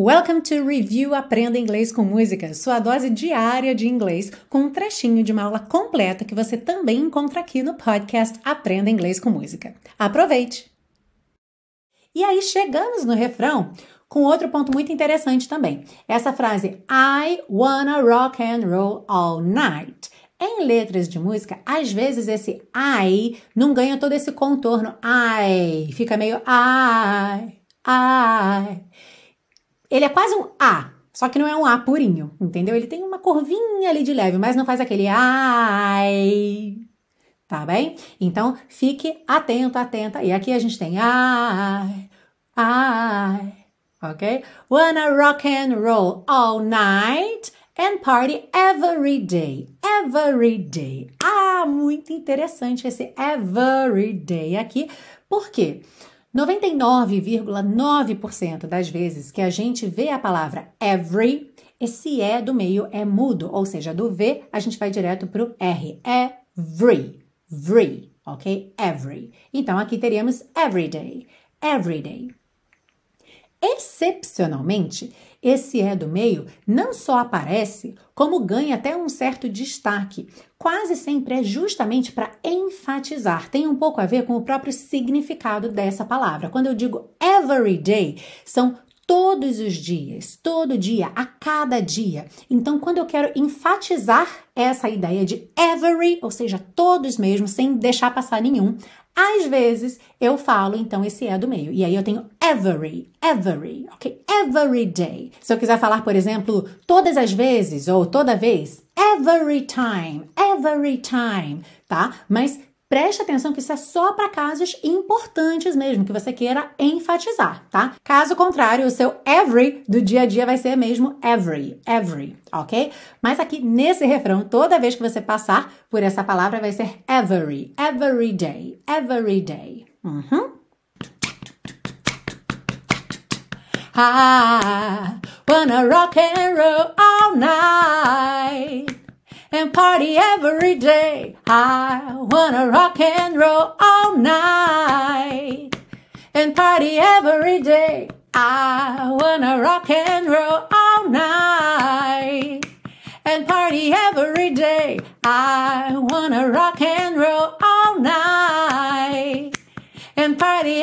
Welcome to Review Aprenda Inglês com Música, sua dose diária de inglês, com um trechinho de uma aula completa que você também encontra aqui no podcast Aprenda Inglês com Música. Aproveite! E aí chegamos no refrão com outro ponto muito interessante também. Essa frase I wanna rock and roll all night. Em letras de música, às vezes esse I não ganha todo esse contorno I, fica meio I, I. Ele é quase um A, só que não é um A purinho, entendeu? Ele tem uma curvinha ali de leve, mas não faz aquele ai. Tá bem? Então, fique atento, atenta. E aqui a gente tem ai, ai, ok? Wanna rock and roll all night and party every day. Every day. Ah, muito interessante esse every day aqui. Por quê? 99,9% das vezes que a gente vê a palavra every, esse E do meio é mudo, ou seja, do V a gente vai direto para o R. Every, every, ok? Every. Então aqui teríamos everyday, everyday. Excepcionalmente, esse é do meio não só aparece, como ganha até um certo destaque. Quase sempre é justamente para enfatizar. Tem um pouco a ver com o próprio significado dessa palavra. Quando eu digo every day, são todos os dias, todo dia, a cada dia. Então, quando eu quero enfatizar essa ideia de every, ou seja, todos mesmo, sem deixar passar nenhum, às vezes eu falo então esse é do meio. E aí eu tenho every, every, ok? Every day. Se eu quiser falar, por exemplo, todas as vezes ou toda vez, every time, every time, tá? Mas Preste atenção que isso é só para casos importantes mesmo, que você queira enfatizar, tá? Caso contrário, o seu every do dia a dia vai ser mesmo every, every, ok? Mas aqui nesse refrão, toda vez que você passar por essa palavra, vai ser every, every day, every day. Uhum. I wanna rock and roll all night and party every day. I wanna rock and roll all night and party every day. I wanna rock and roll all night and party every day. I wanna rock and roll all night and party